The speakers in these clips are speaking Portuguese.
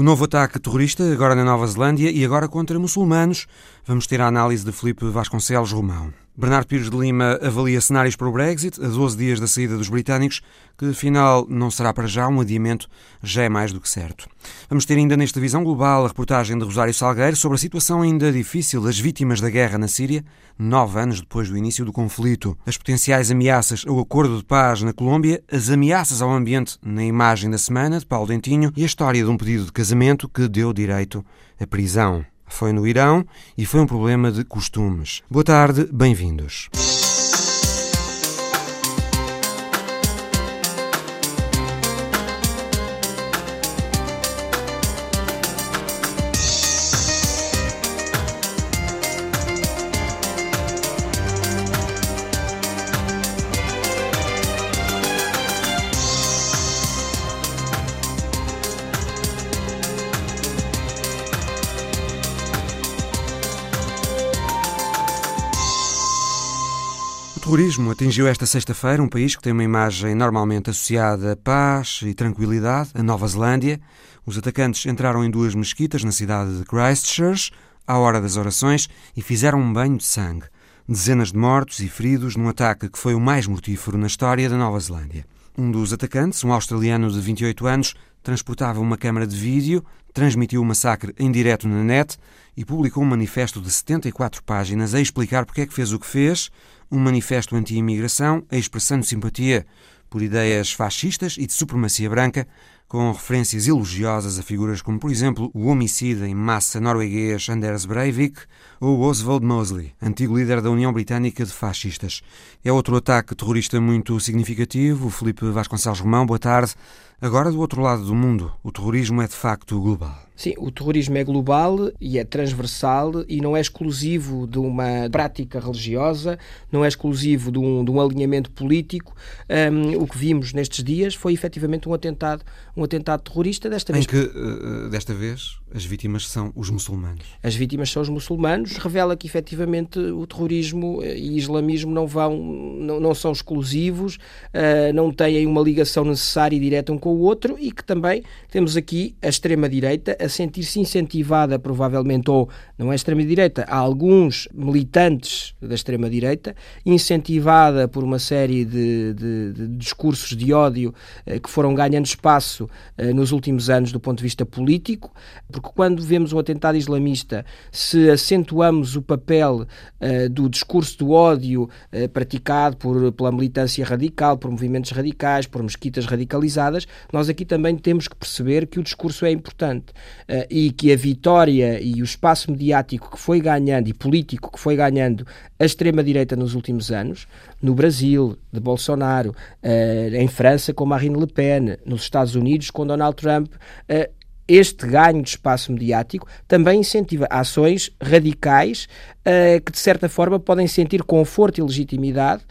O novo ataque terrorista, agora na Nova Zelândia e agora contra muçulmanos. Vamos ter a análise de Felipe Vasconcelos Romão. Bernardo Pires de Lima avalia cenários para o Brexit a 12 dias da saída dos britânicos, que afinal não será para já um adiamento, já é mais do que certo. Vamos ter ainda nesta visão global a reportagem de Rosário Salgueiro sobre a situação ainda difícil das vítimas da guerra na Síria, nove anos depois do início do conflito. As potenciais ameaças ao acordo de paz na Colômbia, as ameaças ao ambiente na imagem da semana de Paulo Dentinho e a história de um pedido de casamento que deu direito à prisão. Foi no Irão e foi um problema de costumes. Boa tarde, bem-vindos. Terrorismo atingiu esta sexta-feira um país que tem uma imagem normalmente associada a paz e tranquilidade, a Nova Zelândia. Os atacantes entraram em duas mesquitas na cidade de Christchurch, à hora das orações, e fizeram um banho de sangue. Dezenas de mortos e feridos num ataque que foi o mais mortífero na história da Nova Zelândia. Um dos atacantes, um australiano de 28 anos, transportava uma câmara de vídeo, transmitiu o massacre em direto na net e publicou um manifesto de 74 páginas a explicar porque é que fez o que fez, um manifesto anti-imigração, expressando simpatia por ideias fascistas e de supremacia branca, com referências elogiosas a figuras como, por exemplo, o homicida em massa norueguês Anders Breivik ou Oswald Mosley, antigo líder da União Britânica de Fascistas. É outro ataque terrorista muito significativo. O Felipe Vasconcelos Romão, boa tarde. Agora, do outro lado do mundo, o terrorismo é de facto global. Sim, o terrorismo é global e é transversal e não é exclusivo de uma prática religiosa, não é exclusivo de um, de um alinhamento político. Um, o que vimos nestes dias foi efetivamente um atentado, um atentado terrorista, desta vez. Em que, uh, desta vez, as vítimas são os muçulmanos. As vítimas são os muçulmanos, revela que efetivamente o terrorismo e islamismo não, vão, não, não são exclusivos, uh, não têm uma ligação necessária e direta um com o outro e que também temos aqui a extrema-direita, a sentir-se incentivada, provavelmente, ou não é extrema-direita, há alguns militantes da extrema-direita, incentivada por uma série de, de, de discursos de ódio eh, que foram ganhando espaço eh, nos últimos anos do ponto de vista político, porque quando vemos um atentado islamista, se acentuamos o papel eh, do discurso do ódio praticado por, pela militância radical, por movimentos radicais, por mesquitas radicalizadas, nós aqui também temos que perceber que o discurso é importante. Eh, e que a vitória e o espaço mediático que foi ganhando e político que foi ganhando a extrema-direita nos últimos anos, no Brasil, de Bolsonaro, em França, com Marine Le Pen, nos Estados Unidos, com Donald Trump, este ganho de espaço mediático também incentiva ações radicais que, de certa forma, podem sentir conforto e legitimidade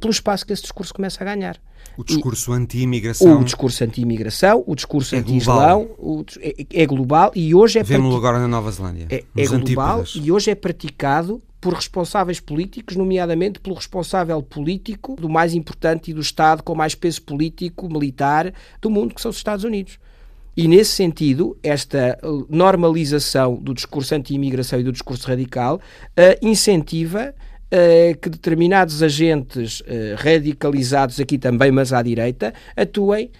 pelo espaço que esse discurso começa a ganhar. O discurso anti-imigração. O discurso anti-imigração, o discurso é anti-islão, é, é, global e hoje é. Vemos-lo agora na Nova Zelândia. É, é global antípodas. e hoje é praticado por responsáveis políticos, nomeadamente pelo responsável político do mais importante e do Estado com mais peso político, militar do mundo, que são os Estados Unidos. E, nesse sentido, esta normalização do discurso anti-imigração e do discurso radical uh, incentiva uh, que determinados agentes uh, radicalizados aqui também, mas à direita, atuem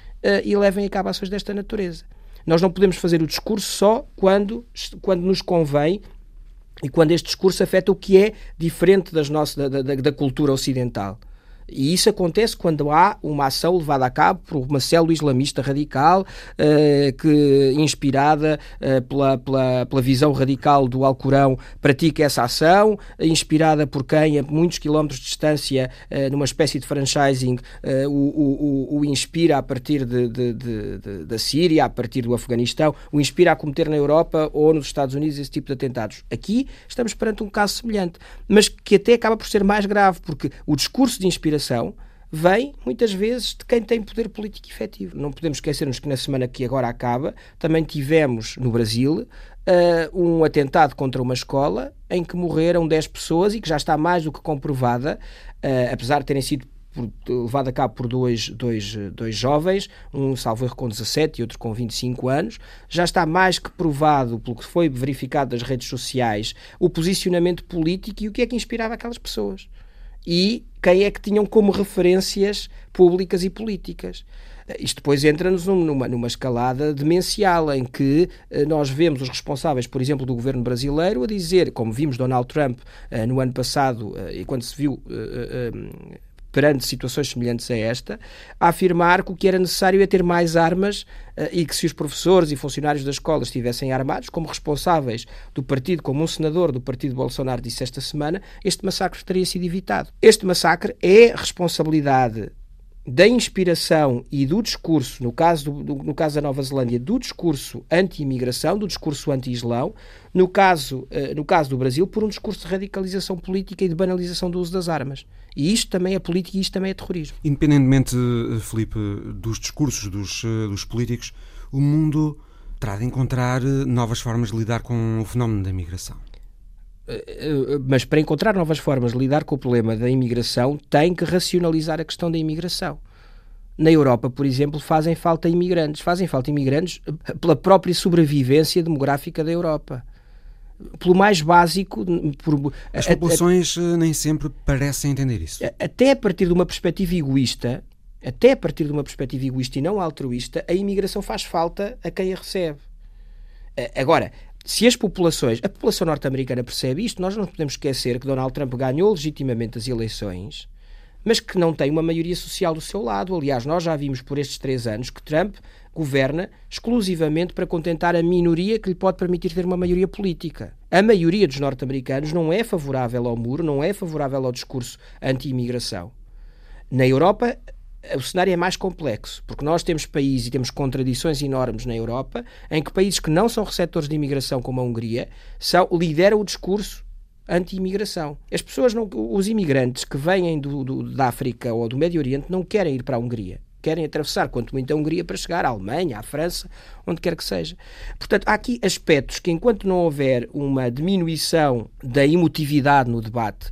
e levem a cabo ações desta natureza. Nós não podemos fazer o discurso só quando, quando nos convém e quando este discurso afeta o que é diferente das nossas, da, da, da cultura ocidental. E isso acontece quando há uma ação levada a cabo por uma célula islamista radical, uh, que, inspirada uh, pela, pela, pela, visão radical do Alcorão, pratica essa ação, inspirada por quem, a muitos quilómetros de distância, uh, numa espécie de franchising, o, o, o, inspira a partir de, de, de, da Síria, a partir do Afeganistão, o inspira a cometer na Europa ou nos Estados Unidos esse tipo de atentados. Aqui estamos perante um caso semelhante, mas que até acaba por ser mais grave, porque o discurso de inspiração vem muitas vezes de quem tem poder político efetivo. Não podemos esquecermos que na semana que agora acaba também tivemos no Brasil uh, um atentado contra uma escola em que morreram 10 pessoas e que já está mais do que comprovada, uh, apesar de terem sido levado a cabo por dois, dois, dois jovens, um salvo erro com 17 e outro com 25 anos. Já está mais que provado, pelo que foi verificado das redes sociais, o posicionamento político e o que é que inspirava aquelas pessoas. E quem é que tinham como referências públicas e políticas. Isto depois entra-nos numa, numa escalada demencial em que eh, nós vemos os responsáveis, por exemplo, do governo brasileiro a dizer, como vimos Donald Trump uh, no ano passado, uh, e quando se viu perante situações semelhantes a esta, a afirmar que o que era necessário é ter mais armas e que se os professores e funcionários das escolas estivessem armados, como responsáveis do partido, como um senador do partido Bolsonaro disse esta semana, este massacre teria sido evitado. Este massacre é responsabilidade da inspiração e do discurso, no caso, do, no caso da Nova Zelândia, do discurso anti-imigração, do discurso anti-islão, no caso, uh, no caso do Brasil, por um discurso de radicalização política e de banalização do uso das armas. E isto também é política e isto também é terrorismo. Independentemente, eh, Felipe, dos discursos dos, eh, dos políticos, o mundo terá de encontrar novas formas de lidar com o fenómeno da imigração. Eh, mas para encontrar novas formas de lidar com o problema da imigração, tem que racionalizar a questão da imigração. Na Europa, por exemplo, fazem falta imigrantes. Fazem falta imigrantes eh, pela própria sobrevivência demográfica da Europa. Pelo mais básico. Por, As populações a, a, eh, nem sempre parecem entender isso. Até a partir de uma perspectiva egoísta, até a partir de uma perspectiva egoísta e não altruísta, a imigração faz falta a quem a recebe. Agora, se as populações, a população norte-americana percebe isto, nós não podemos esquecer que Donald Trump ganhou legitimamente as eleições, mas que não tem uma maioria social do seu lado. Aliás, nós já vimos por estes três anos que Trump governa exclusivamente para contentar a minoria que lhe pode permitir ter uma maioria política. A maioria dos norte-americanos não é favorável ao muro, não é favorável ao discurso anti-imigração. Na Europa, o cenário é mais complexo, porque nós temos países e temos contradições enormes na Europa, em que países que não são receptores de imigração, como a Hungria, são, lideram o discurso anti-imigração. As pessoas, não, os imigrantes que vêm do, do, da África ou do Médio Oriente não querem ir para a Hungria. Querem atravessar, quanto muito, a Hungria para chegar à Alemanha, à França, onde quer que seja. Portanto, há aqui aspectos que, enquanto não houver uma diminuição da emotividade no debate,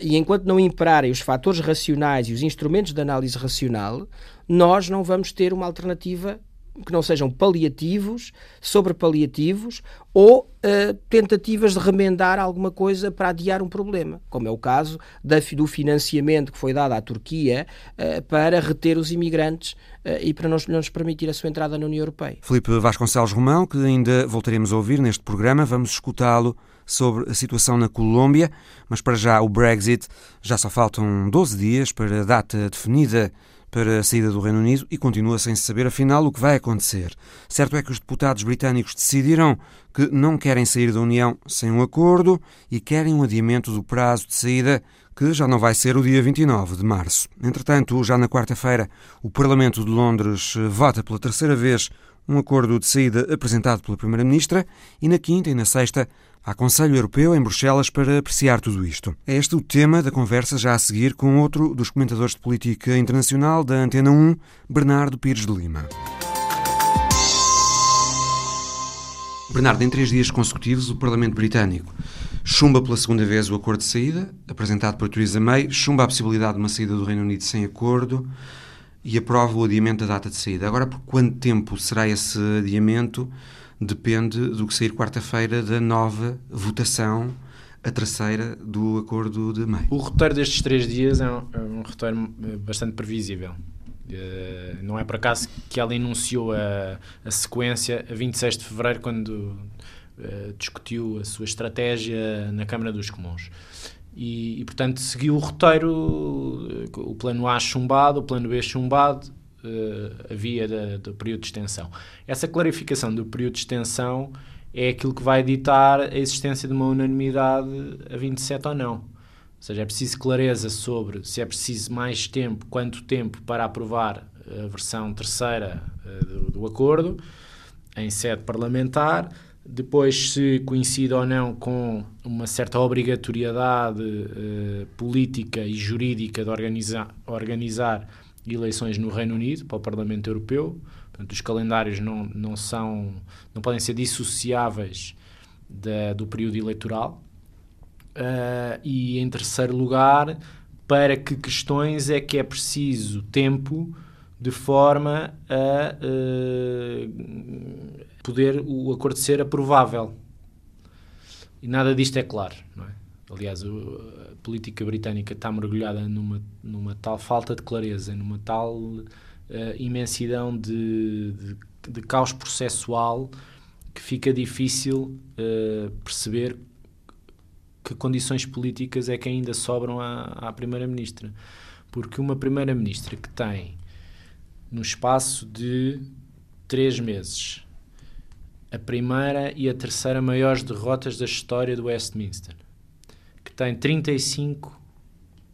e enquanto não imperarem os fatores racionais e os instrumentos de análise racional, nós não vamos ter uma alternativa que não sejam paliativos, sobre paliativos ou uh, tentativas de remendar alguma coisa para adiar um problema, como é o caso da, do financiamento que foi dado à Turquia uh, para reter os imigrantes uh, e para não, não nos permitir a sua entrada na União Europeia. Felipe Vasconcelos Romão, que ainda voltaremos a ouvir neste programa, vamos escutá-lo sobre a situação na Colômbia, mas para já o Brexit já só faltam 12 dias para a data definida para a saída do Reino Unido e continua sem se saber afinal o que vai acontecer. Certo é que os deputados britânicos decidiram que não querem sair da União sem um acordo e querem um adiamento do prazo de saída que já não vai ser o dia 29 de março. Entretanto, já na quarta-feira, o Parlamento de Londres vota pela terceira vez um acordo de saída apresentado pela Primeira-Ministra e na quinta e na sexta Há Conselho Europeu em Bruxelas para apreciar tudo isto. É este o tema da conversa já a seguir com outro dos comentadores de política internacional da Antena 1, Bernardo Pires de Lima. Bernardo, em três dias consecutivos, o Parlamento Britânico chumba pela segunda vez o acordo de saída, apresentado por Theresa May, chumba a possibilidade de uma saída do Reino Unido sem acordo e aprova o adiamento da data de saída. Agora, por quanto tempo será esse adiamento? depende do que sair quarta-feira da nova votação, a terceira do acordo de May. O roteiro destes três dias é um, é um roteiro eh, bastante previsível. Uh, não é por acaso que ela enunciou a, a sequência a 26 de fevereiro, quando uh, discutiu a sua estratégia na Câmara dos Comuns. E, e, portanto, seguiu o roteiro, o plano A chumbado, o plano B chumbado, uh, a via da, do período de extensão. Essa clarificação do período de extensão é aquilo que vai ditar a existência de uma unanimidade a 27 ou não. Ou seja, é preciso clareza sobre se é preciso mais tempo, quanto tempo para aprovar a versão terceira uh, do, do acordo em sede parlamentar, depois se coincide ou não com uma certa obrigatoriedade uh, política e jurídica de organizar, organizar eleições no Reino Unido para o Parlamento Europeu. Portanto, os calendários não, não são não podem ser dissociáveis da, do período eleitoral. Uh, e em terceiro lugar, para que questões é que é preciso tempo de forma a uh, poder o acordo ser aprovável. E nada disto é claro, não é? Aliás, a política britânica está mergulhada numa, numa tal falta de clareza, numa tal uh, imensidão de, de, de, caos processual que fica difícil uh, perceber que condições políticas é que ainda sobram à, à Primeira-Ministra. Porque uma Primeira-Ministra que tem, no espaço de três meses, a primeira e a terceira maiores derrotas da história do Westminster, que tem 35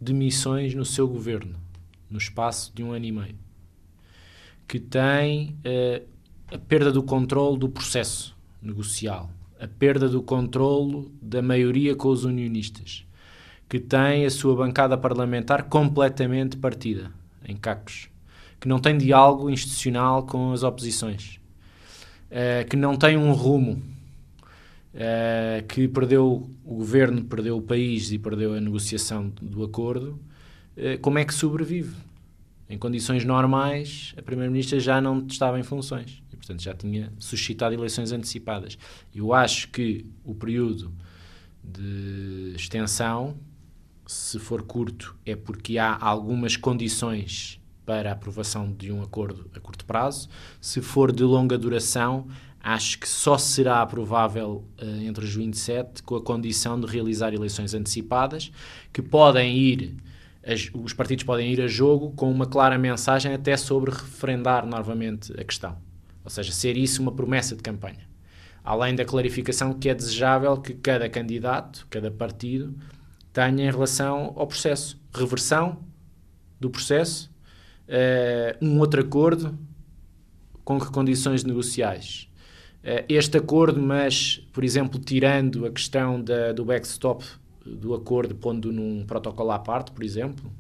demissões no seu governo, no espaço de um ano e meio, que tem uh, a perda do controle do processo negocial, a perda do controle da maioria com os unionistas, que tem a sua bancada parlamentar completamente partida em cacos, que não tem diálogo institucional com as oposições, que não tem um rumo, uh, que perdeu o governo, perdeu o país e perdeu a negociação do acordo, uh, como é que sobrevive? Em condições normais, a Primeira-Ministra já não estava em funções e, portanto, já tinha suscitado eleições antecipadas. Eu acho que o período de extensão, se for curto, é porque há algumas condições para a aprovação de um acordo a curto prazo. Se for de longa duração, acho que só será aprovável uh, entre os 27 com a condição de realizar eleições antecipadas, que podem ir, as, os partidos podem ir a jogo com uma clara mensagem até sobre referendar novamente a questão. Ou seja, ser isso uma promessa de campanha. Além da clarificação que é desejável que cada candidato, cada partido, tenha em relação ao processo. Reversão do processo uh, um outro acordo com que condições negociais. Uh, este acordo, mas, por exemplo, tirando a questão da, do backstop do acordo, pondo num protocolo à parte, por exemplo,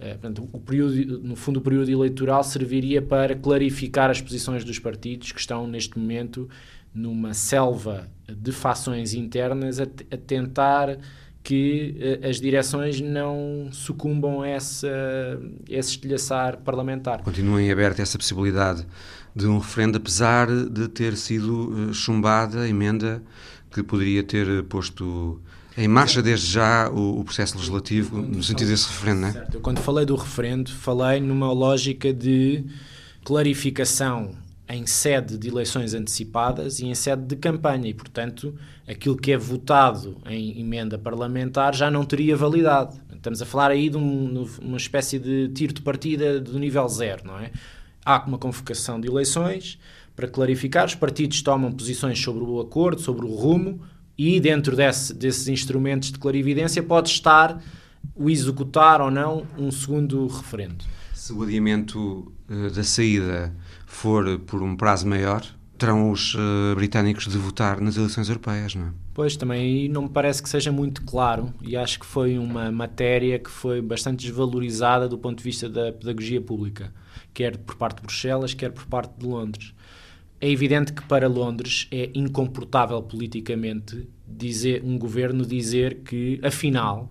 Uh, portanto, o período, no fundo, o período eleitoral serviria para clarificar as posições dos partidos que estão, neste momento, numa selva de fações internas a, a tentar que uh, as direções não sucumbam a, essa, a esse estilhaçar parlamentar. Continuem aberta essa possibilidade de um referendo, apesar de ter sido uh, chumbada a emenda que poderia ter posto em marcha desde já o, o processo legislativo no sentido desse referendo, não é? Certo. Eu, quando falei do referendo, falei numa lógica de clarificação em sede de eleições antecipadas e em sede de campanha e, portanto, aquilo que é votado em emenda parlamentar já não teria validade. Estamos a falar aí de um, uma espécie de tiro de partida do nível zero, não é? Há uma convocação de eleições para clarificar, os partidos tomam posições sobre o acordo, sobre o rumo e dentro desse, desses instrumentos de clarividência pode estar o executar ou não um segundo referendo. Se o adiamento uh, da saída for por um prazo maior, terão os uh, britânicos de votar nas eleições europeias, não é? Pois, também não me parece que seja muito claro e acho que foi uma matéria que foi bastante desvalorizada do ponto de vista da pedagogia pública, quer por parte de Bruxelas, quer por parte de Londres. É evidente que para Londres é incomportável politicamente dizer um governo dizer que, afinal,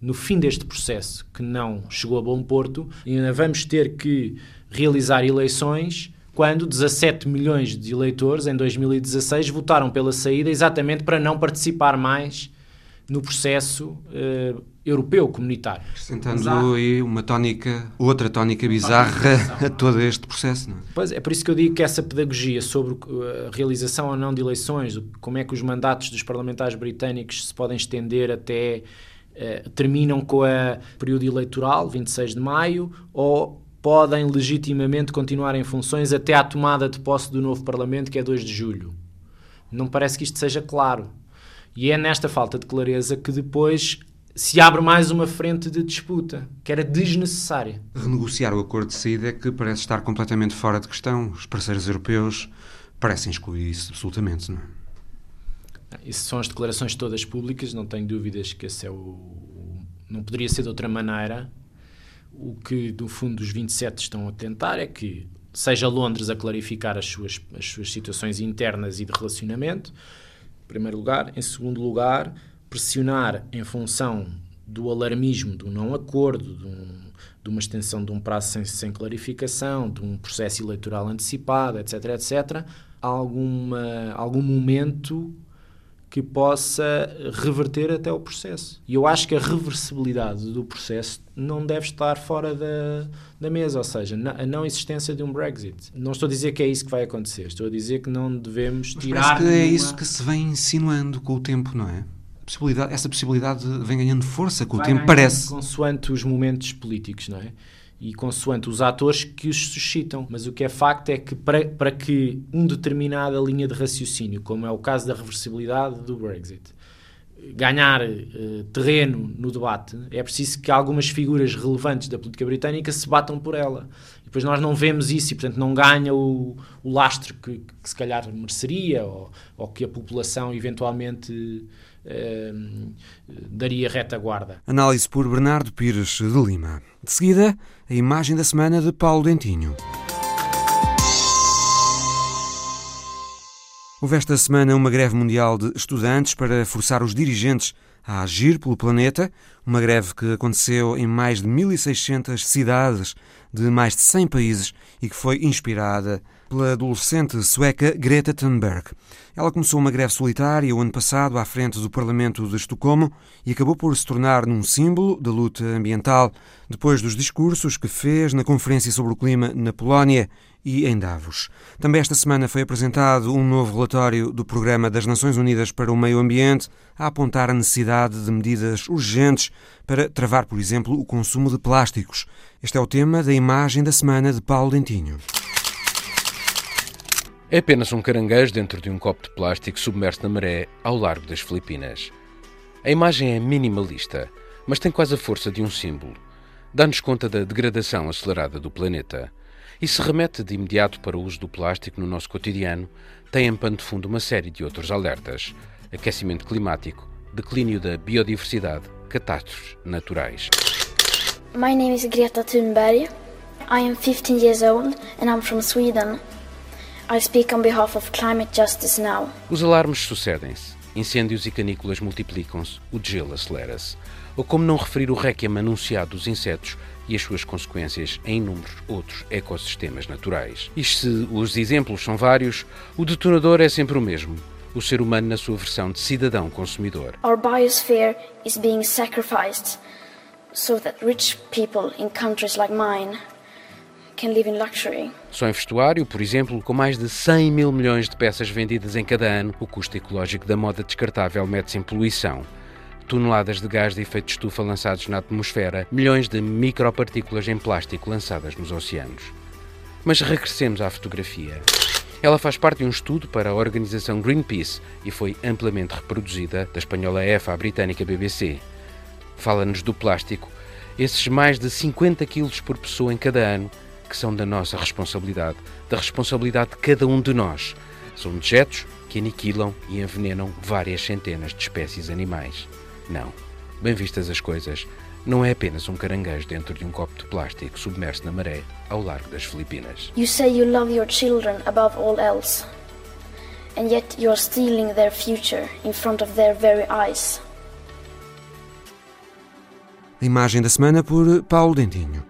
no fim deste processo, que não chegou a bom porto, ainda vamos ter que realizar eleições quando 17 milhões de eleitores em 2016 votaram pela saída exatamente para não participar mais no processo uh, europeu comunitário. Acrescentando aí uma tónica, outra tónica bizarra a todo este processo. Não é? Pois é, por isso que eu digo que essa pedagogia sobre a realização ou não de eleições, como é que os mandatos dos parlamentares britânicos se podem estender até uh, terminam com o período eleitoral, 26 de maio, ou podem legitimamente continuar em funções até à tomada de posse do novo Parlamento, que é 2 de julho. Não parece que isto seja claro. E é nesta falta de clareza que depois se abre mais uma frente de disputa, que era desnecessária. Renegociar o acordo de saída é que parece estar completamente fora de questão. Os parceiros europeus parecem excluir isso absolutamente, não é? Isso são as declarações todas públicas, não tenho dúvidas que esse é o. Não poderia ser de outra maneira o que, no fundo, os 27 estão a tentar é que seja Londres a clarificar as suas, as suas situações internas e de relacionamento, em primeiro lugar. Em segundo lugar, pressionar em função do alarmismo, do não acordo, de, um, de uma extensão de um prazo sem, sem, clarificação, de um processo eleitoral antecipado, etc., etc., alguma, algum momento que possa reverter até o processo. E eu acho que a reversibilidade do processo não deve estar fora da, da mesa, ou seja, a não existência de um Brexit. Não estou a dizer que é isso que vai acontecer, estou a dizer que não devemos Mas tirar. Parece que é isso que se vem insinuando com o tempo, não é? Possibilidade, essa possibilidade vem ganhando força com vai o tempo, parece. Consoante os momentos políticos, não é? E consoante os atores que os suscitam. Mas o que é facto é que para, para que uma determinada linha de raciocínio, como é o caso da reversibilidade do Brexit, ganhar uh, terreno no debate, é preciso que algumas figuras relevantes da política britânica se batam por ela. E depois nós não vemos isso e, portanto, não ganha o, o lastro que, que, se calhar mereceria ou, ou que a população eventualmente uh, daria retaguarda. Análise por Bernardo Pires de Lima. De seguida, a imagem da semana de Paulo Dentinho. Houve esta semana uma greve mundial de estudantes para forçar os dirigentes a agir pelo planeta, uma greve que aconteceu em mais de 1.600 cidades de mais de 100 países e que foi inspirada pela adolescente sueca Greta Thunberg. Ela começou uma greve solitária o ano passado à frente do Parlamento de Estocolmo e acabou por se tornar num símbolo da luta ambiental depois dos discursos que fez na Conferência sobre o Clima na Polónia e em Davos. Também esta semana foi apresentado um novo relatório do Programa das Nações Unidas para o Meio Ambiente a apontar a necessidade de medidas urgentes para travar, por exemplo, o consumo de plásticos. Este é o tema da imagem da semana de Paulo Dentinho. É apenas um caranguejo dentro de um copo de plástico submerso na maré ao largo das Filipinas. A imagem é minimalista, mas tem quase a força de um símbolo. Dá-nos conta da degradação acelerada do planeta. E se remete de imediato para o uso do plástico no nosso cotidiano, tem em pano de fundo uma série de outros alertas: aquecimento climático, declínio da biodiversidade, catástrofes naturais. My name is Greta Thunberg. I am 15 years old and I'm from Sweden. Os alarmes sucedem-se. Incêndios e canículas multiplicam-se, o gelo acelera-se. Ou como não referir o réquiem anunciado dos insetos e as suas consequências em inúmeros outros ecossistemas naturais. E se os exemplos são vários, o detonador é sempre o mesmo. O ser humano na sua versão de cidadão consumidor. Our biosphere is being sacrificed so that rich people in countries like mine Só em vestuário, por exemplo, com mais de 100 mil milhões de peças vendidas em cada ano, o custo ecológico da moda descartável mete-se em poluição. Toneladas de gás de efeito de estufa lançados na atmosfera, milhões de micropartículas em plástico lançadas nos oceanos. Mas regressemos à fotografia. Ela faz parte de um estudo para a organização Greenpeace e foi amplamente reproduzida da espanhola EFA à britânica BBC. Fala-nos do plástico, esses mais de 50 quilos por pessoa em cada ano, que são da nossa responsabilidade, da responsabilidade de cada um de nós. São dejetos que aniquilam e envenenam várias centenas de espécies animais. Não. Bem vistas as coisas, não é apenas um caranguejo dentro de um copo de plástico submerso na maré ao largo das Filipinas. You say you love your children above all else, and yet you are stealing their future in front of their very eyes. A imagem da semana por Paulo Dentinho.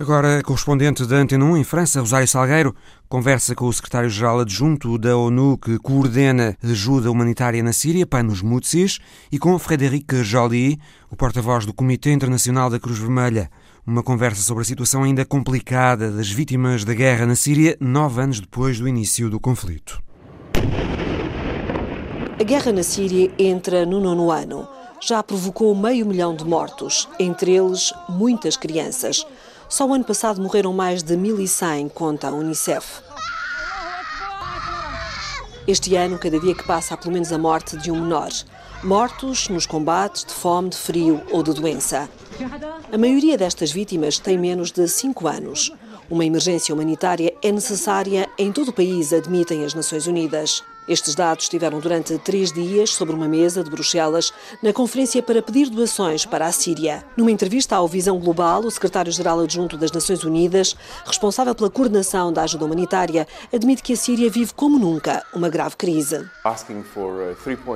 Agora, correspondente da Antena 1 em França, Rosário Salgueiro, conversa com o secretário-geral adjunto da ONU que coordena ajuda humanitária na Síria, Panos Mutsis, e com Frédéric Joly, o porta-voz do Comitê Internacional da Cruz Vermelha. Uma conversa sobre a situação ainda complicada das vítimas da guerra na Síria, nove anos depois do início do conflito. A guerra na Síria entra no nono ano. Já provocou meio milhão de mortos, entre eles muitas crianças. Só o ano passado morreram mais de 1.100, conta a Unicef. Este ano, cada dia que passa, há pelo menos a morte de um menor. Mortos nos combates de fome, de frio ou de doença. A maioria destas vítimas tem menos de 5 anos. Uma emergência humanitária é necessária em todo o país, admitem as Nações Unidas. Estes dados estiveram durante três dias sobre uma mesa de Bruxelas na conferência para pedir doações para a Síria. Numa entrevista ao Visão Global, o secretário-geral adjunto das Nações Unidas, responsável pela coordenação da ajuda humanitária, admite que a Síria vive como nunca uma grave crise.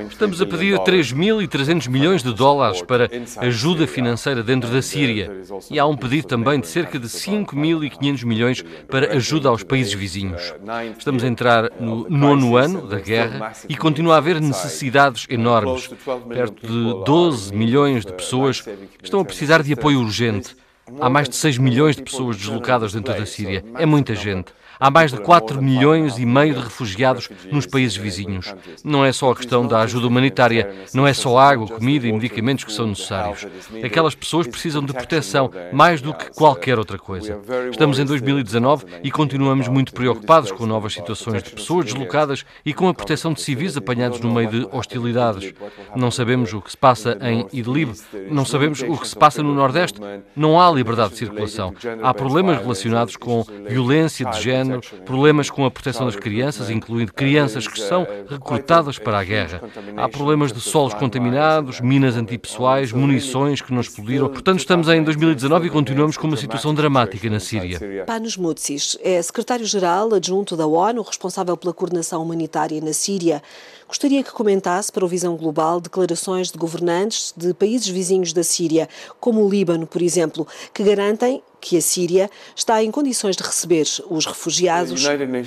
Estamos a pedir 3.300 milhões de dólares para ajuda financeira dentro da Síria e há um pedido também de cerca de 5.500 milhões para ajuda aos países vizinhos. Estamos a entrar no nono ano da guerra e continua a haver necessidades enormes. Perto de 12 milhões de pessoas estão a precisar de apoio urgente. Há mais de 6 milhões de pessoas deslocadas dentro da Síria. É muita gente. Há mais de 4 milhões e meio de refugiados nos países vizinhos. Não é só a questão da ajuda humanitária, não é só água, comida e medicamentos que são necessários. Aquelas pessoas precisam de proteção mais do que qualquer outra coisa. Estamos em 2019 e continuamos muito preocupados com novas situações de pessoas deslocadas e com a proteção de civis apanhados no meio de hostilidades. Não sabemos o que se passa em Idlib, não sabemos o que se passa no Nordeste. Não há liberdade de circulação. Há problemas relacionados com violência de género problemas com a proteção das crianças, incluindo crianças que são recrutadas para a guerra. Há problemas de solos contaminados, minas antipessoais, munições que não explodiram. Portanto, estamos em 2019 e continuamos com uma situação dramática na Síria. Panos Mutsis é secretário-geral adjunto da ONU, responsável pela coordenação humanitária na Síria. Gostaria que comentasse para o Visão Global declarações de governantes de países vizinhos da Síria, como o Líbano, por exemplo, que garantem que a Síria está em condições de receber os refugiados.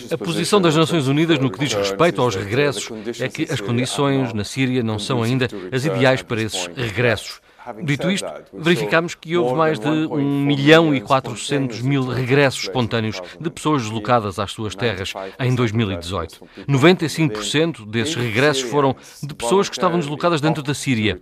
A posição das Nações Unidas no que diz respeito aos regressos é que as condições na Síria não são ainda as ideais para esses regressos. Dito isto, verificamos que houve mais de 1 milhão e 400 mil regressos espontâneos de pessoas deslocadas às suas terras em 2018. 95% desses regressos foram de pessoas que estavam deslocadas dentro da Síria.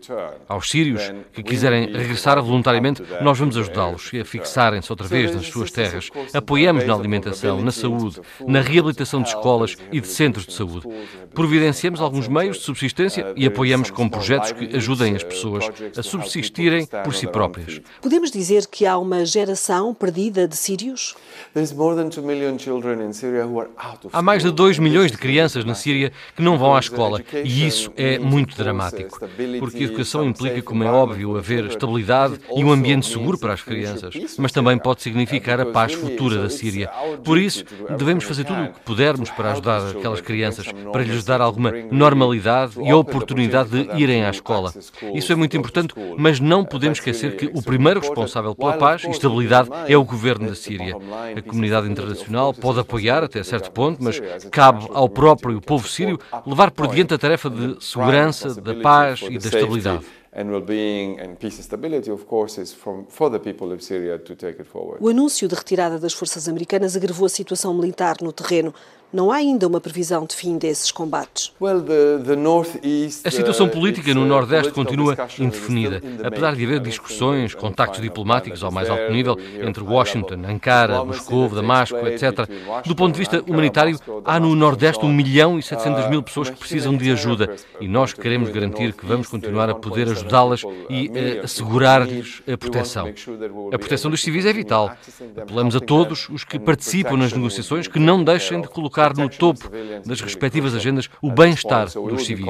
Aos sírios que quiserem regressar voluntariamente, nós vamos ajudá-los a fixarem-se outra vez nas suas terras. Apoiamos na alimentação, na saúde, na reabilitação de escolas e de centros de saúde. Providenciamos alguns meios de subsistência e apoiamos com projetos que ajudem as pessoas a subsistir subsistirem por si próprias. Podemos dizer que há uma geração perdida de sírios? Há mais de 2 milhões de crianças na Síria que não vão à escola e isso é muito dramático, porque a educação implica, como é óbvio, haver estabilidade e um ambiente seguro para as crianças, mas também pode significar a paz futura da Síria. Por isso, devemos fazer tudo o que pudermos para ajudar aquelas crianças, para lhes dar alguma normalidade e a oportunidade de irem à escola. Isso é muito importante, mas não podemos esquecer que o primeiro responsável pela paz e estabilidade é o governo da Síria. A comunidade internacional pode apoiar até certo ponto, mas cabe ao próprio povo sírio levar por diante a tarefa de segurança, da paz e da estabilidade and well-being and peace and stability, of course, is from, for the people of Syria to take it forward. O anúncio de retirada das forças americanas agravou a situação militar no terreno. Não há ainda uma previsão de fim desses combates. A situação uh, política no Nordeste continua indefinida. Apesar de haver discussões, contactos diplomáticos ao mais alto nível entre Washington, Ankara, Moscou, Damasco, etc., do ponto de vista humanitário, há no Nordeste 1 milhão e 700 mil pessoas que precisam de ajuda e nós queremos garantir que vamos continuar a poder ajudá-las e uh, assegurar-lhes a proteção. A proteção dos civis é vital. Apelamos a todos os que participam nas negociações que não deixem de colocar no topo das respectivas agendas o bem-estar dos civis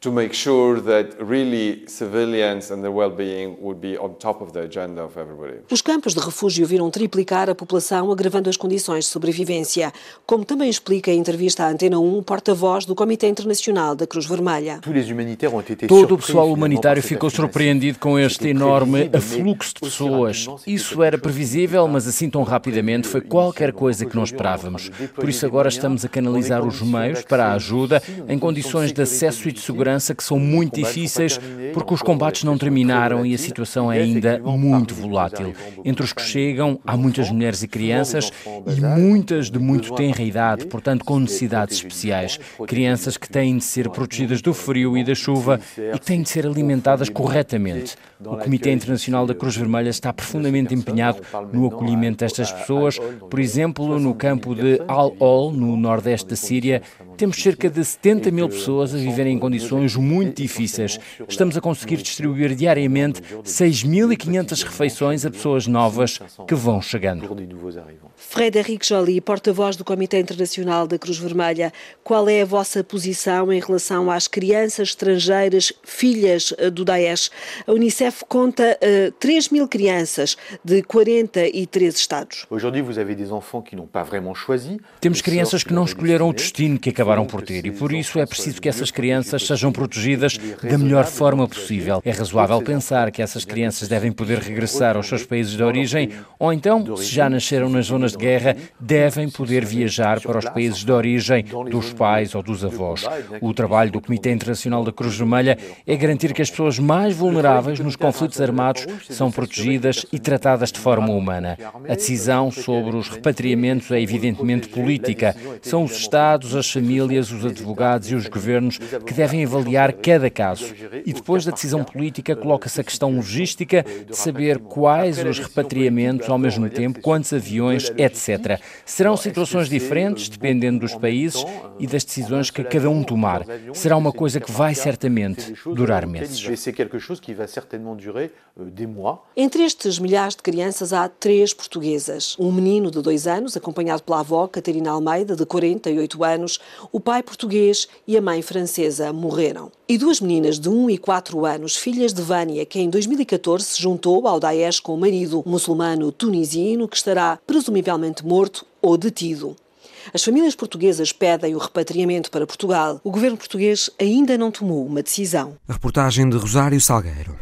to make sure that really civilians and their well-being would be on top of the agenda of everybody. Os campos de refúgio viram triplicar a população, agravando as condições de sobrevivência, como também explica a entrevista à Antena 1 o porta-voz do Comitê Internacional da Cruz Vermelha. Todo o pessoal humanitário ficou surpreendido com este enorme afluxo de pessoas. Isso era previsível, mas assim tão rapidamente foi qualquer coisa que não esperávamos. Por isso agora estamos a canalizar os meios para a ajuda em condições de acesso e de segurança segurança que são muito difíceis porque os combates não terminaram e a situação é ainda muito volátil. Entre os que chegam, há muitas mulheres e crianças e muitas de muito tenra idade, portanto com necessidades especiais. Crianças que têm de ser protegidas do frio e da chuva e que têm de ser alimentadas corretamente. O Comitê Internacional da Cruz Vermelha está profundamente empenhado no acolhimento destas pessoas. Por exemplo, no campo de Al-Ol, no nordeste da Síria, temos cerca de 70 mil pessoas a viver em condições muito difíceis. Estamos a conseguir distribuir diariamente 6.500 refeições a pessoas novas que vão chegando. Frederic Joly, porta-voz do Comitê Internacional da Cruz Vermelha, qual é a vossa posição em relação às crianças estrangeiras, filhas eh, do Daesh? A Unicef conta uh, 3 mil crianças de 43 estados. Temos crianças que não escolheram o destino que acabaram por ter e por isso é preciso que essas crianças sejam protegidas da melhor forma possível. É razoável pensar que essas crianças devem poder regressar aos seus países de origem ou então, se já nasceram nas zonas de guerra, devem poder viajar para os países de origem dos pais ou dos avós. O trabalho do Comitê Internacional da Cruz Vermelha é garantir que as pessoas mais vulneráveis nos conflitos armados são protegidas e tratadas de forma humana. A decisão sobre os repatriamentos é evidentemente política. São os Estados, as famílias, os advogados e os governos que devem avaliar cada caso. E depois da decisão política, coloca-se a questão logística de saber quais os repatriamentos ao mesmo tempo, quantos aviões, etc. Serão situações diferentes dependendo dos países e das decisões que cada um tomar. Será uma coisa que vai certamente durar meses. Entre estes milhares de crianças há três portuguesas. Um menino de dois anos, acompanhado pela avó Catarina Almeida, de 48 anos, o pai português e a mãe francesa morreram. E duas meninas de 1 e 4 anos, filhas de Vânia, que em 2014 se juntou ao Daesh com o marido muçulmano tunisino, que estará presumivelmente morto ou detido. As famílias portuguesas pedem o repatriamento para Portugal. O governo português ainda não tomou uma decisão. A reportagem de Rosário Salgueiro.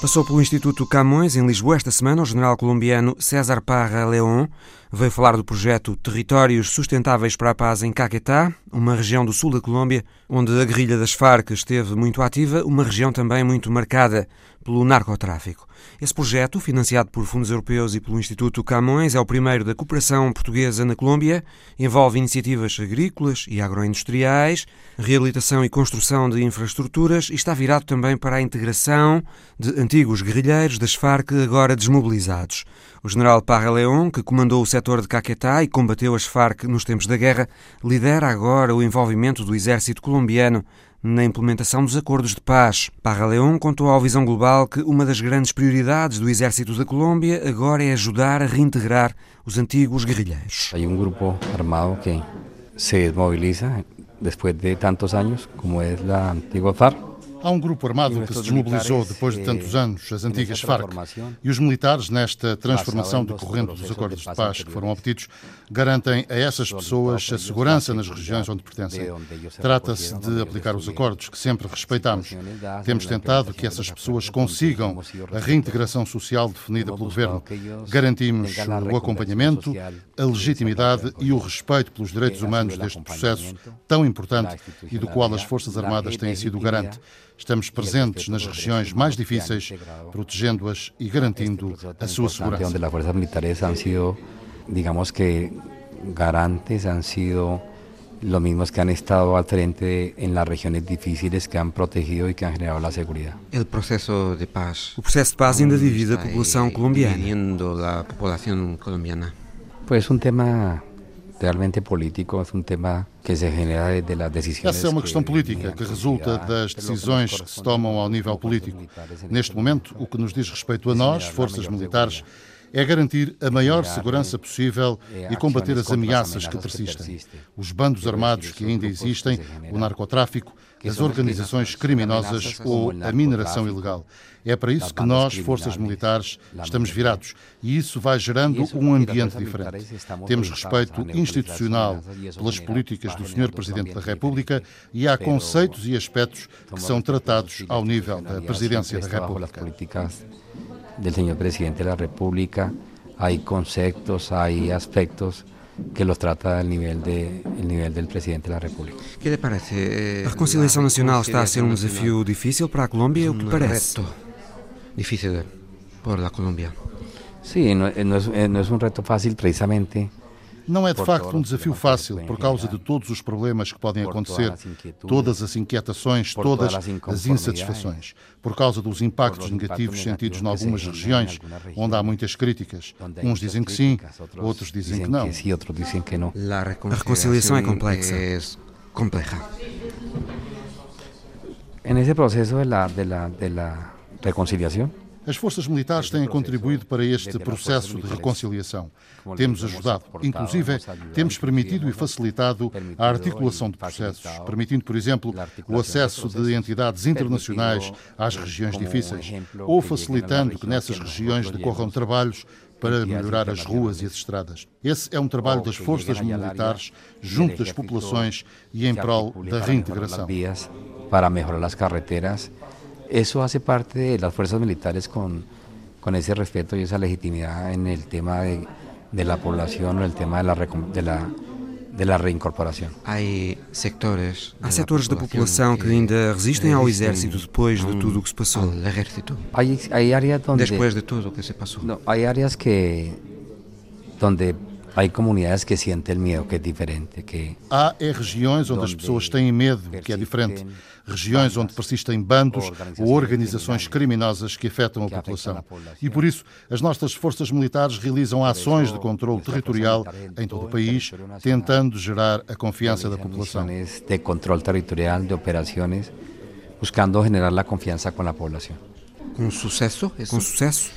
Passou pelo Instituto Camões, em Lisboa, esta semana, o general colombiano César Parra León veio falar do projeto Territórios Sustentáveis para a Paz em Caquetá, uma região do sul da Colômbia, onde a guerrilha das Farc esteve muito ativa, uma região também muito marcada pelo narcotráfico. Esse projeto, financiado por fundos europeus e pelo Instituto Camões, é o primeiro da cooperação portuguesa na Colômbia, envolve iniciativas agrícolas e agroindustriais, reabilitação e construção de infraestruturas e está virado também para a integração de antigos guerrilheiros das Farc agora desmobilizados. O general Parra León, que comandou o setor de Caquetá e combateu as Farc nos tempos da guerra, lidera agora o envolvimento do exército colombiano na implementação dos acordos de paz. Parra León contou ao Visão Global que uma das grandes prioridades do exército da Colômbia agora é ajudar a reintegrar os antigos guerrilheiros. Há um grupo armado que se desmoviliza depois de tantos anos, como é a antiga FARC. Há um grupo armado que se desmobilizou depois de tantos anos, as antigas Farc, e os militares, nesta transformação decorrente dos acordos de paz que foram obtidos, garantem a essas pessoas a segurança nas regiões onde pertencem. Trata-se de aplicar os acordos que sempre respeitamos. Temos tentado que essas pessoas consigam a reintegração social definida pelo governo. Garantimos o acompanhamento, a legitimidade e o respeito pelos direitos humanos deste processo tão importante e do qual as Forças Armadas têm sido garante. Estamos presentes nas regiões mais difíceis, protegendo-as e garantindo a sua segurança. Onde as forças militares han sido, digamos que, garantes, han sido los mismos que han estado al frente en las regiones difíciles que han protegido y que han generado la seguridad. El proceso de paz. O processo de paz ainda divide a população colombiana. a população colombiana. Pues es un tema realmente político, é um tema que se genera desde as decisões. Essa é uma questão política que resulta das decisões que se tomam ao nível político. Neste momento, o que nos diz respeito a nós, forças militares, é garantir a maior segurança possível e combater as ameaças que persistem. Os bandos armados que ainda existem, o narcotráfico, as organizações criminosas ou a mineração ilegal. É para isso que nós, forças militares, estamos virados e isso vai gerando um ambiente diferente. Temos respeito institucional pelas políticas do Sr. Presidente da República e há conceitos e aspectos que são tratados ao nível da Presidência da República. do Sr. Presidente da República, há conceitos, há aspectos que los trata al nivel, de, el nivel del presidente de la República. Que lhe parece? A reconciliação nacional está a ser um desafio difícil para a Colômbia, o que parece? Reto difícil para a Colômbia. Sim, não, não, é, não é um reto fácil precisamente não é de facto um desafio fácil por causa de todos os problemas que podem acontecer, todas as inquietações, todas as insatisfações, por causa dos impactos negativos sentidos em algumas regiões onde há muitas críticas. Uns dizem que sim, outros dizem que não. A reconciliação é complexa. compleja. En ese proceso de la, de la, de la reconciliación, as forças militares têm contribuído para este processo de reconciliação. Temos ajudado, inclusive, temos permitido e facilitado a articulação de processos, permitindo, por exemplo, o acesso de entidades internacionais às regiões difíceis, ou facilitando que nessas regiões decorram trabalhos para melhorar as ruas e as estradas. Esse é um trabalho das forças militares junto das populações e em prol da reintegração. Para melhorar as carreteras Eso hace parte de las fuerzas militares con, con ese respeto y esa legitimidad en el tema de, de la población o el tema de la, de la, de la reincorporação. Há setores da população que ainda resistem ao exército depois de tudo o que se passou. Hay, hay áreas donde, Después de o que se passou. No, hay áreas que donde Há comunidades que sentem medo, que é diferente. Que Há regiões onde as pessoas têm medo, que é diferente. Regiões onde persistem bandos ou organizações criminosas que afetam a população. E por isso, as nossas forças militares realizam ações de controle territorial em todo o país, tentando gerar a confiança da população. De controle territorial, de operações, buscando generar a confiança com a população. Com sucesso? Com sucesso?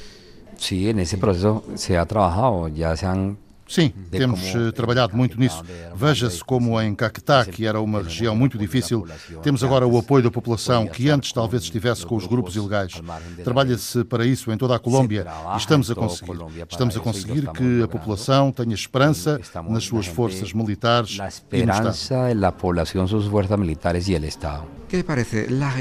Sí, en ese proceso se ha trabajado, ya se han Sim, temos eh, trabalhado muito nisso. Veja-se como em Caquetá, que era uma região muito difícil, temos agora o apoio da população, que antes talvez estivesse com os grupos ilegais. Trabalha-se para isso em toda a Colômbia e estamos a conseguir. Estamos a conseguir que a população tenha esperança nas suas forças militares e no Estado. a população, suas forças militares e o Estado.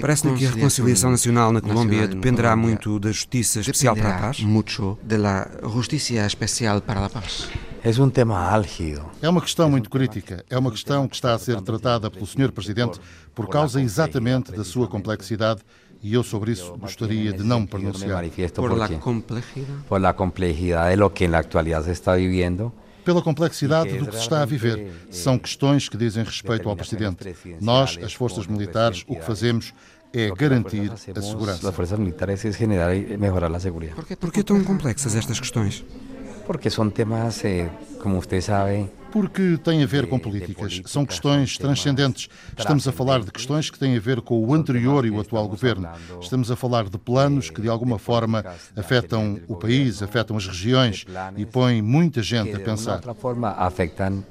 Parece-lhe que a reconciliação nacional na Colômbia dependerá muito da Justiça Especial para a Paz? Muito da Justiça Especial para a Paz. É um tema álgido. É uma questão muito crítica. É uma questão que está a ser tratada pelo Sr. Presidente por causa exatamente da sua complexidade e eu sobre isso gostaria de não me pronunciar. Por la complexidade? Por la de lo que na está vivendo. Pela complexidade do que se está a viver. São questões que dizem respeito ao Presidente. Nós, as forças militares, o que fazemos é garantir a segurança. As forças militares é generar e melhorar a segurança. Por que tão complexas estas questões? Porque são temas, eh, como você sabe, porque tem a ver com políticas. São questões transcendentes. Estamos a falar de questões que têm a ver com o anterior e o atual governo. Estamos a falar de planos que, de alguma forma, afetam o país, afetam as regiões e põem muita gente a pensar. De outra forma, afetam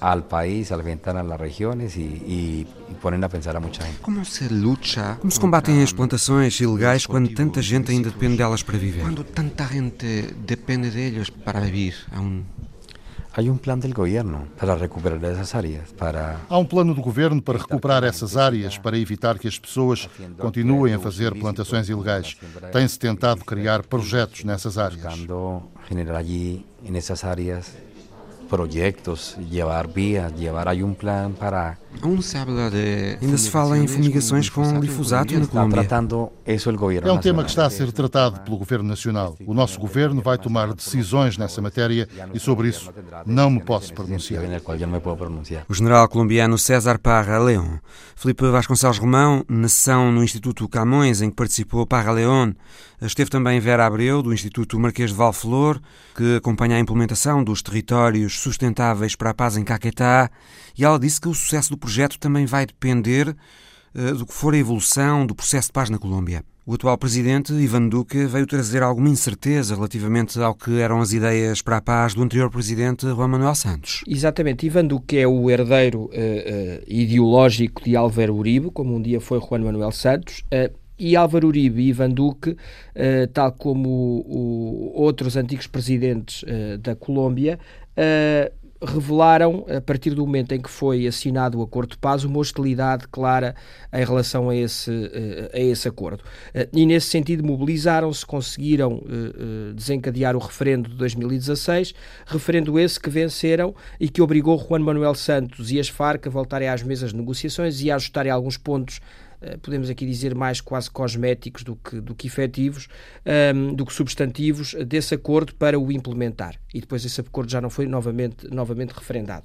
al país, al a las regiones y, y, y, ponen a pensar a mucha gente. Como se lucha? Como se combatem as plantações ilegais quando tanta gente ainda depende delas para viver? Quando tanta gente depende deles para viver aún. Há um plano do governo para recuperar essas áreas, para Há um plano do governo para recuperar essas áreas, para evitar que as pessoas continuem a fazer plantações ilegais. Tem-se tentado criar projetos nessas áreas. generar allí nessas áreas projetos, levar vias, levar aí um plano para. Ainda se fala em fumigações com glifosato na Colômbia. Tratando isso o governo é um tema que está a ser tratado pelo governo nacional. O nosso governo vai tomar decisões nessa matéria e sobre isso não me posso pronunciar. O general colombiano César Parra León. Felipe Vasconcelos Romão, na sessão no Instituto Camões, em que participou Parra León, esteve também Vera Abreu, do Instituto Marquês de Valflor, que acompanha a implementação dos territórios sustentáveis para a paz em Caquetá, e ela disse que o sucesso do projeto também vai depender uh, do que for a evolução do processo de paz na Colômbia. O atual presidente, Ivan Duque, veio trazer alguma incerteza relativamente ao que eram as ideias para a paz do anterior presidente Juan Manuel Santos. Exatamente. Ivan Duque é o herdeiro uh, uh, ideológico de Álvaro Uribe, como um dia foi Juan Manuel Santos. E Álvaro Uribe e Ivan Duque, tal como o, o, outros antigos presidentes da Colômbia, revelaram, a partir do momento em que foi assinado o acordo de paz, uma hostilidade clara em relação a esse, eh, a esse acordo. Eh, e, nesse sentido, mobilizaram-se, conseguiram eh, desencadear o referendo de 2016, referendo esse que venceram e que obrigou Juan Manuel Santos e as Farc a voltarem às mesas de negociações e a ajustarem alguns pontos podemos aqui dizer mais quase cosméticos do que, do que efetivos, um, do que substantivos desse acordo para o implementar. E depois esse acordo já não foi novamente, novamente referendado.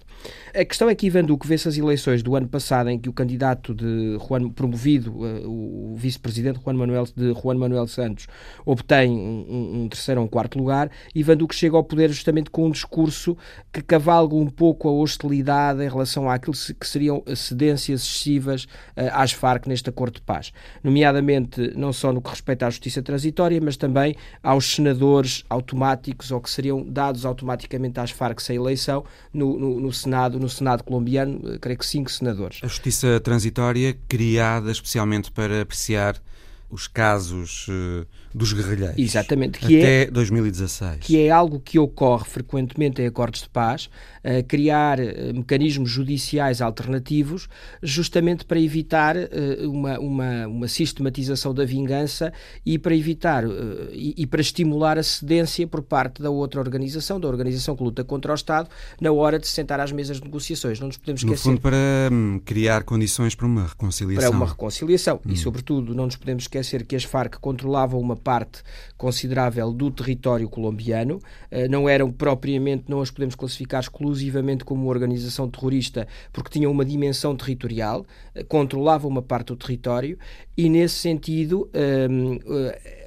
A questão é que Ivan Duque vê-se as eleições do ano passado em que o candidato de Juan, promovido, uh, o vice-presidente Juan Manuel, de Juan Manuel Santos, obtém um, um terceiro ou um quarto lugar. Ivan Duque chega ao poder justamente com um discurso que cavalga um pouco a hostilidade em relação àquilo que seriam cedências excessivas uh, às Farc neste acordo de paz. Nomeadamente, não só no que respeita à justiça transitória, mas também aos senadores automáticos ou que seriam dados automaticamente às Farc sem eleição no, no, no Senado, no Senado colombiano, uh, creio que cinco senadores. A justiça transitória criada especialmente para apreciar os casos uh, dos guerrilheiros. Exatamente. Que até é, 2016. Que é algo que ocorre frequentemente em acordos de paz, uh, criar uh, mecanismos judiciais alternativos, justamente para evitar uma, uma, uma, sistematização da vingança e para evitar e, e, para estimular a cedência por parte da outra organização, da organização que luta contra o Estado, na hora de se sentar às mesas de negociações. Não nos podemos esquecer. No fundo, para hum, criar condições para uma reconciliação. Para uma reconciliação. Hum. E, sobretudo, não nos podemos esquecer esquecer que as Farc controlavam uma parte considerável do território colombiano, eh, não eram propriamente, não as podemos classificar exclusivamente como uma organização terrorista, porque tinham uma dimensão territorial, eh, controlavam uma parte do território e, nesse sentido, ehm, eh,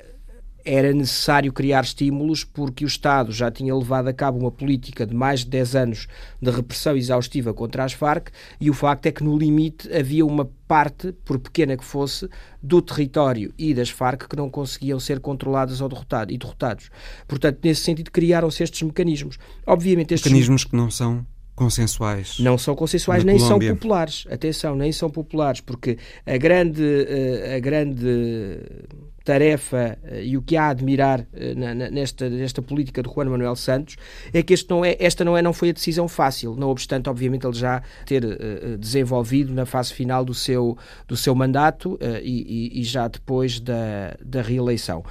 era necessário criar estímulos porque o Estado já tinha levado a cabo uma política de mais de 10 anos de repressão exaustiva contra as Farc e o facto é que no limite havia uma parte, por pequena que fosse, do território e das Farc que não conseguiam ser controladas ou derrotado, e derrotados. Portanto, nesse sentido, criaram-se estes mecanismos. Obviamente, estes mecanismos que não são consensuais. Não são consensuais nem Colômbia. são populares. Atenção, nem são populares, porque a grande, eh, a grande tarefa eh, e o que há a admirar eh, nesta, nesta política de Juan Manuel Santos é que este não é, esta não, é, não foi a decisão fácil, não obstante, obviamente, ele já ter uh, desenvolvido na fase final do seu, do seu mandato e, e, já depois da, da reeleição.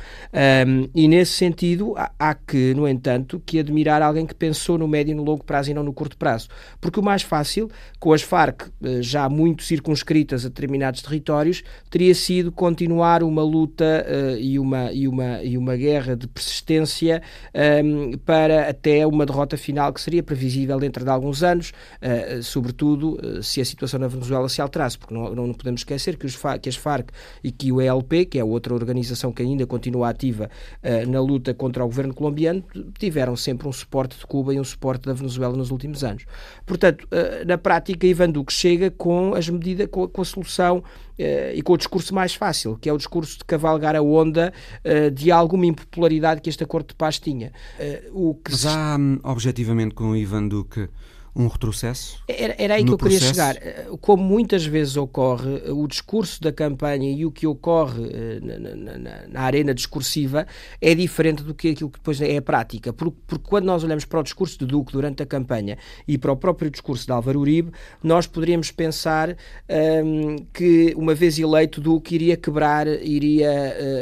E nesse sentido, há, que, no entanto, que admirar alguém que pensou no médio e no longo prazo e não no curto prazo. Porque o mais fácil, com as Farc já muito circunscritas a determinados territórios, teria sido continuar uma luta uh, e, uma, e, uma, e uma guerra de persistência um, ehm, para até uma derrota final que seria previsível dentro de alguns anos, uh, sobretudo uh, se a situação na Venezuela se alterasse, porque não, não podemos esquecer que, os, que as Farc e que o ELP, que é outra organização que ainda continua ativa na luta contra o governo colombiano, tiveram sempre um suporte de Cuba e um suporte da Venezuela nos últimos anos. Portanto, na prática, Ivan Duque chega com as medidas, com, com a solução e com o discurso mais fácil, que é o discurso de cavalgar a onda uh, de alguma impopularidade que este acordo de paz tinha. Uh, o que Mas há, hum, objetivamente, com o Ivan Duque um retrocesso? Era, era aí que eu queria chegar. Como muitas vezes ocorre, o discurso da campanha e o que ocorre eh, na, na, na arena discursiva é diferente do que aquilo que depois é a prática. Porque, porque, quando nós olhamos para o discurso de Duque durante a campanha e para o próprio discurso de Álvaro Uribe, nós poderíamos pensar um, que, uma vez eleito, Duque iria quebrar, iria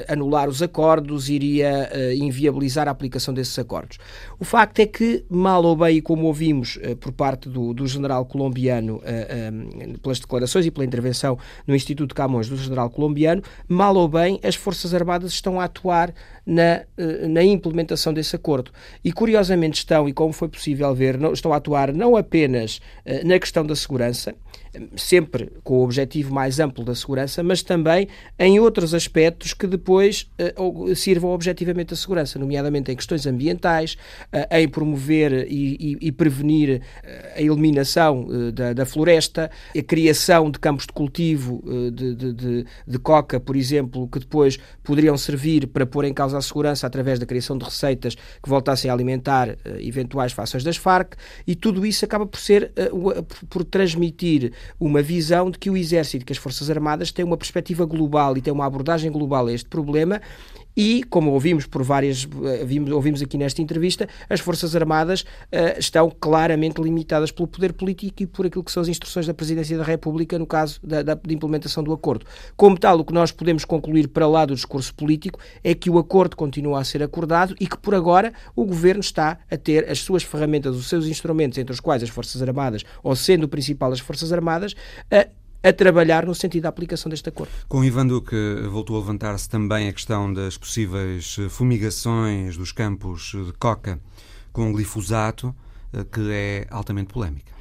uh, anular os acordos, iria uh, inviabilizar a aplicação desses acordos. O facto é que, mal ou bem, como ouvimos uh, por parte do, do general colombiano, uh, pelas declarações e pela intervenção no Instituto Camões do general colombiano, mal ou bem as Forças Armadas estão a atuar na, uh, na implementação desse acordo. E curiosamente estão, e como foi possível ver, não, estão a atuar não apenas uh, na questão da segurança, sempre com o objetivo mais amplo da segurança, mas também em outros aspectos que depois uh, sirvam objetivamente a segurança, nomeadamente em questões ambientais, uh, em promover e, e, e prevenir a eliminação da, da, floresta, a criação de campos de cultivo de, de, de, de, coca, por exemplo, que depois poderiam servir para pôr em causa a segurança através da criação de receitas que voltassem a alimentar eventuais fações das Farc, e tudo isso acaba por ser, por transmitir uma visão de que o Exército, que as Forças Armadas têm uma perspectiva global e têm uma abordagem global a este problema e, como ouvimos por várias, ouvimos, ouvimos aqui nesta entrevista, as Forças Armadas uh, estão claramente limitadas pelo poder político e por aquilo que são as instruções da Presidência da República no caso da, da de implementação do acordo. Como tal, o que nós podemos concluir para lá do discurso político é que o acordo continua a ser acordado e que, por agora, o Governo está a ter as suas ferramentas, os seus instrumentos, entre os quais as Forças Armadas, ou sendo o principal as Forças Armadas, uh, a trabalhar no sentido da aplicação deste acordo. Com Ivan Duque voltou a levantar-se também a questão das possíveis fumigações dos campos de coca com glifosato, eh, que é altamente polémica.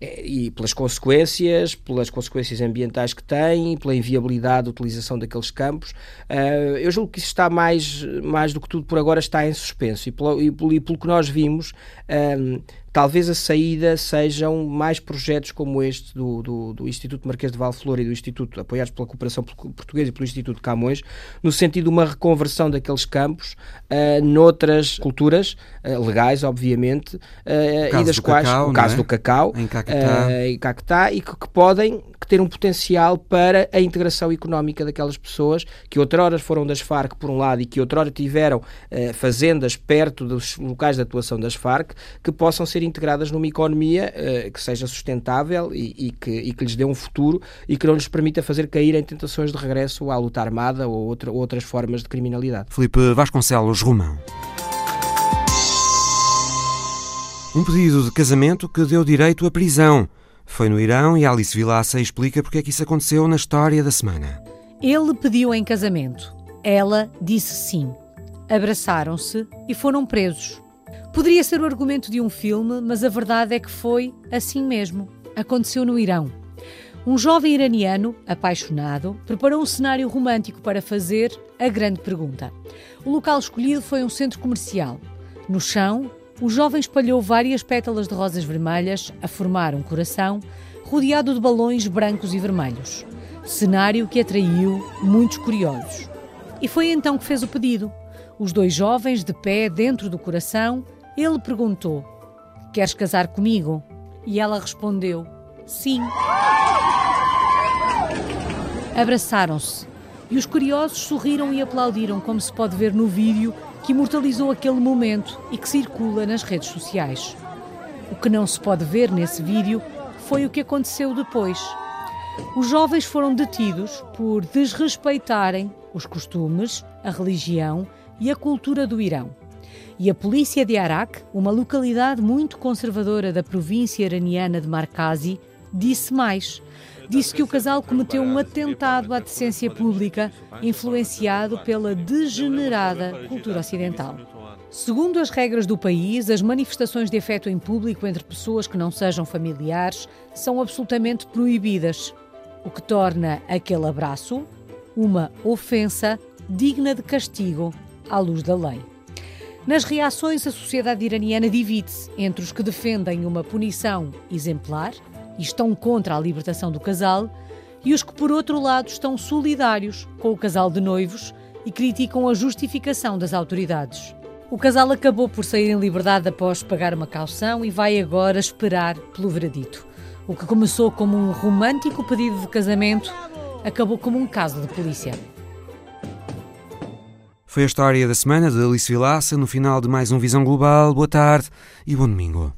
É, e pelas consequências, pelas consequências ambientais que tem, pela inviabilidade da utilização daqueles campos. Uh, eu julgo que isso está mais, mais do que tudo por agora está em suspenso e pelo, e pelo, e pelo que nós vimos, um, talvez a saída sejam mais projetos como este do, do, do Instituto Marquês de Valflor e do Instituto, apoiados pela Cooperação Portuguesa e pelo Instituto Camões, no sentido de uma reconversão daqueles campos uh, noutras culturas, uh, legais, obviamente, uh, e das quais cacau, o caso é? do cacau em Caquetá, uh, em Caquetá e que, que podem ter um potencial para a integração económica daquelas pessoas que outrora foram das Farc, por um lado, e que outrora tiveram fazendas perto dos locais de atuação das Farc, que possam ser integradas numa economia uh, que seja sustentável e, e, que, e, que, lhes dê um futuro e que não lhes permita fazer cair em tentações de regresso à luta armada ou outra, outras formas de criminalidade. Felipe Vasconcelos Romão. Um pedido de casamento que deu direito à prisão. Foi no Irão e Alice Vilaça explica porque é que isso aconteceu na história da semana. Ele pediu em casamento. Ela disse sim. Abraçaram-se e foram presos. Poderia ser o argumento de um filme, mas a verdade é que foi assim mesmo. Aconteceu no Irão. Um jovem iraniano, apaixonado, preparou um cenário romântico para fazer a grande pergunta. O local escolhido foi um centro comercial. No chão, o jovem espalhou várias pétalas de rosas vermelhas a formar um coração rodeado de balões brancos e vermelhos. Cenário que atraiu muitos curiosos. E foi então que fez o pedido. Os dois jovens de pé dentro do coração, ele perguntou: Queres casar comigo? E ela respondeu: Sim. Abraçaram-se e os curiosos sorriram e aplaudiram, como se pode ver no vídeo que imortalizou aquele momento e que circula nas redes sociais. O que não se pode ver nesse vídeo foi o que aconteceu depois. Os jovens foram detidos por desrespeitarem os costumes, a religião e a cultura do Irão. E a polícia de Arak, uma localidade muito conservadora da província iraniana de Markazi, disse mais disse que o casal cometeu um atentado à decência pública, influenciado pela degenerada cultura ocidental. Segundo as regras do país, as manifestações de afeto em público entre pessoas que não sejam familiares são absolutamente proibidas, o que torna aquele abraço uma ofensa digna de castigo à luz da lei. Nas reações, a sociedade iraniana divide-se entre os que defendem uma punição exemplar e estão contra a libertação do casal, e os que, por outro lado, estão solidários com o casal de noivos e criticam a justificação das autoridades. O casal acabou por sair em liberdade após pagar uma caução e vai agora esperar pelo veredito. O que começou como um romântico pedido de casamento acabou como um caso de polícia. Foi a história da semana de Alice Vilaça no final de mais um Visão Global. Boa tarde e bom domingo.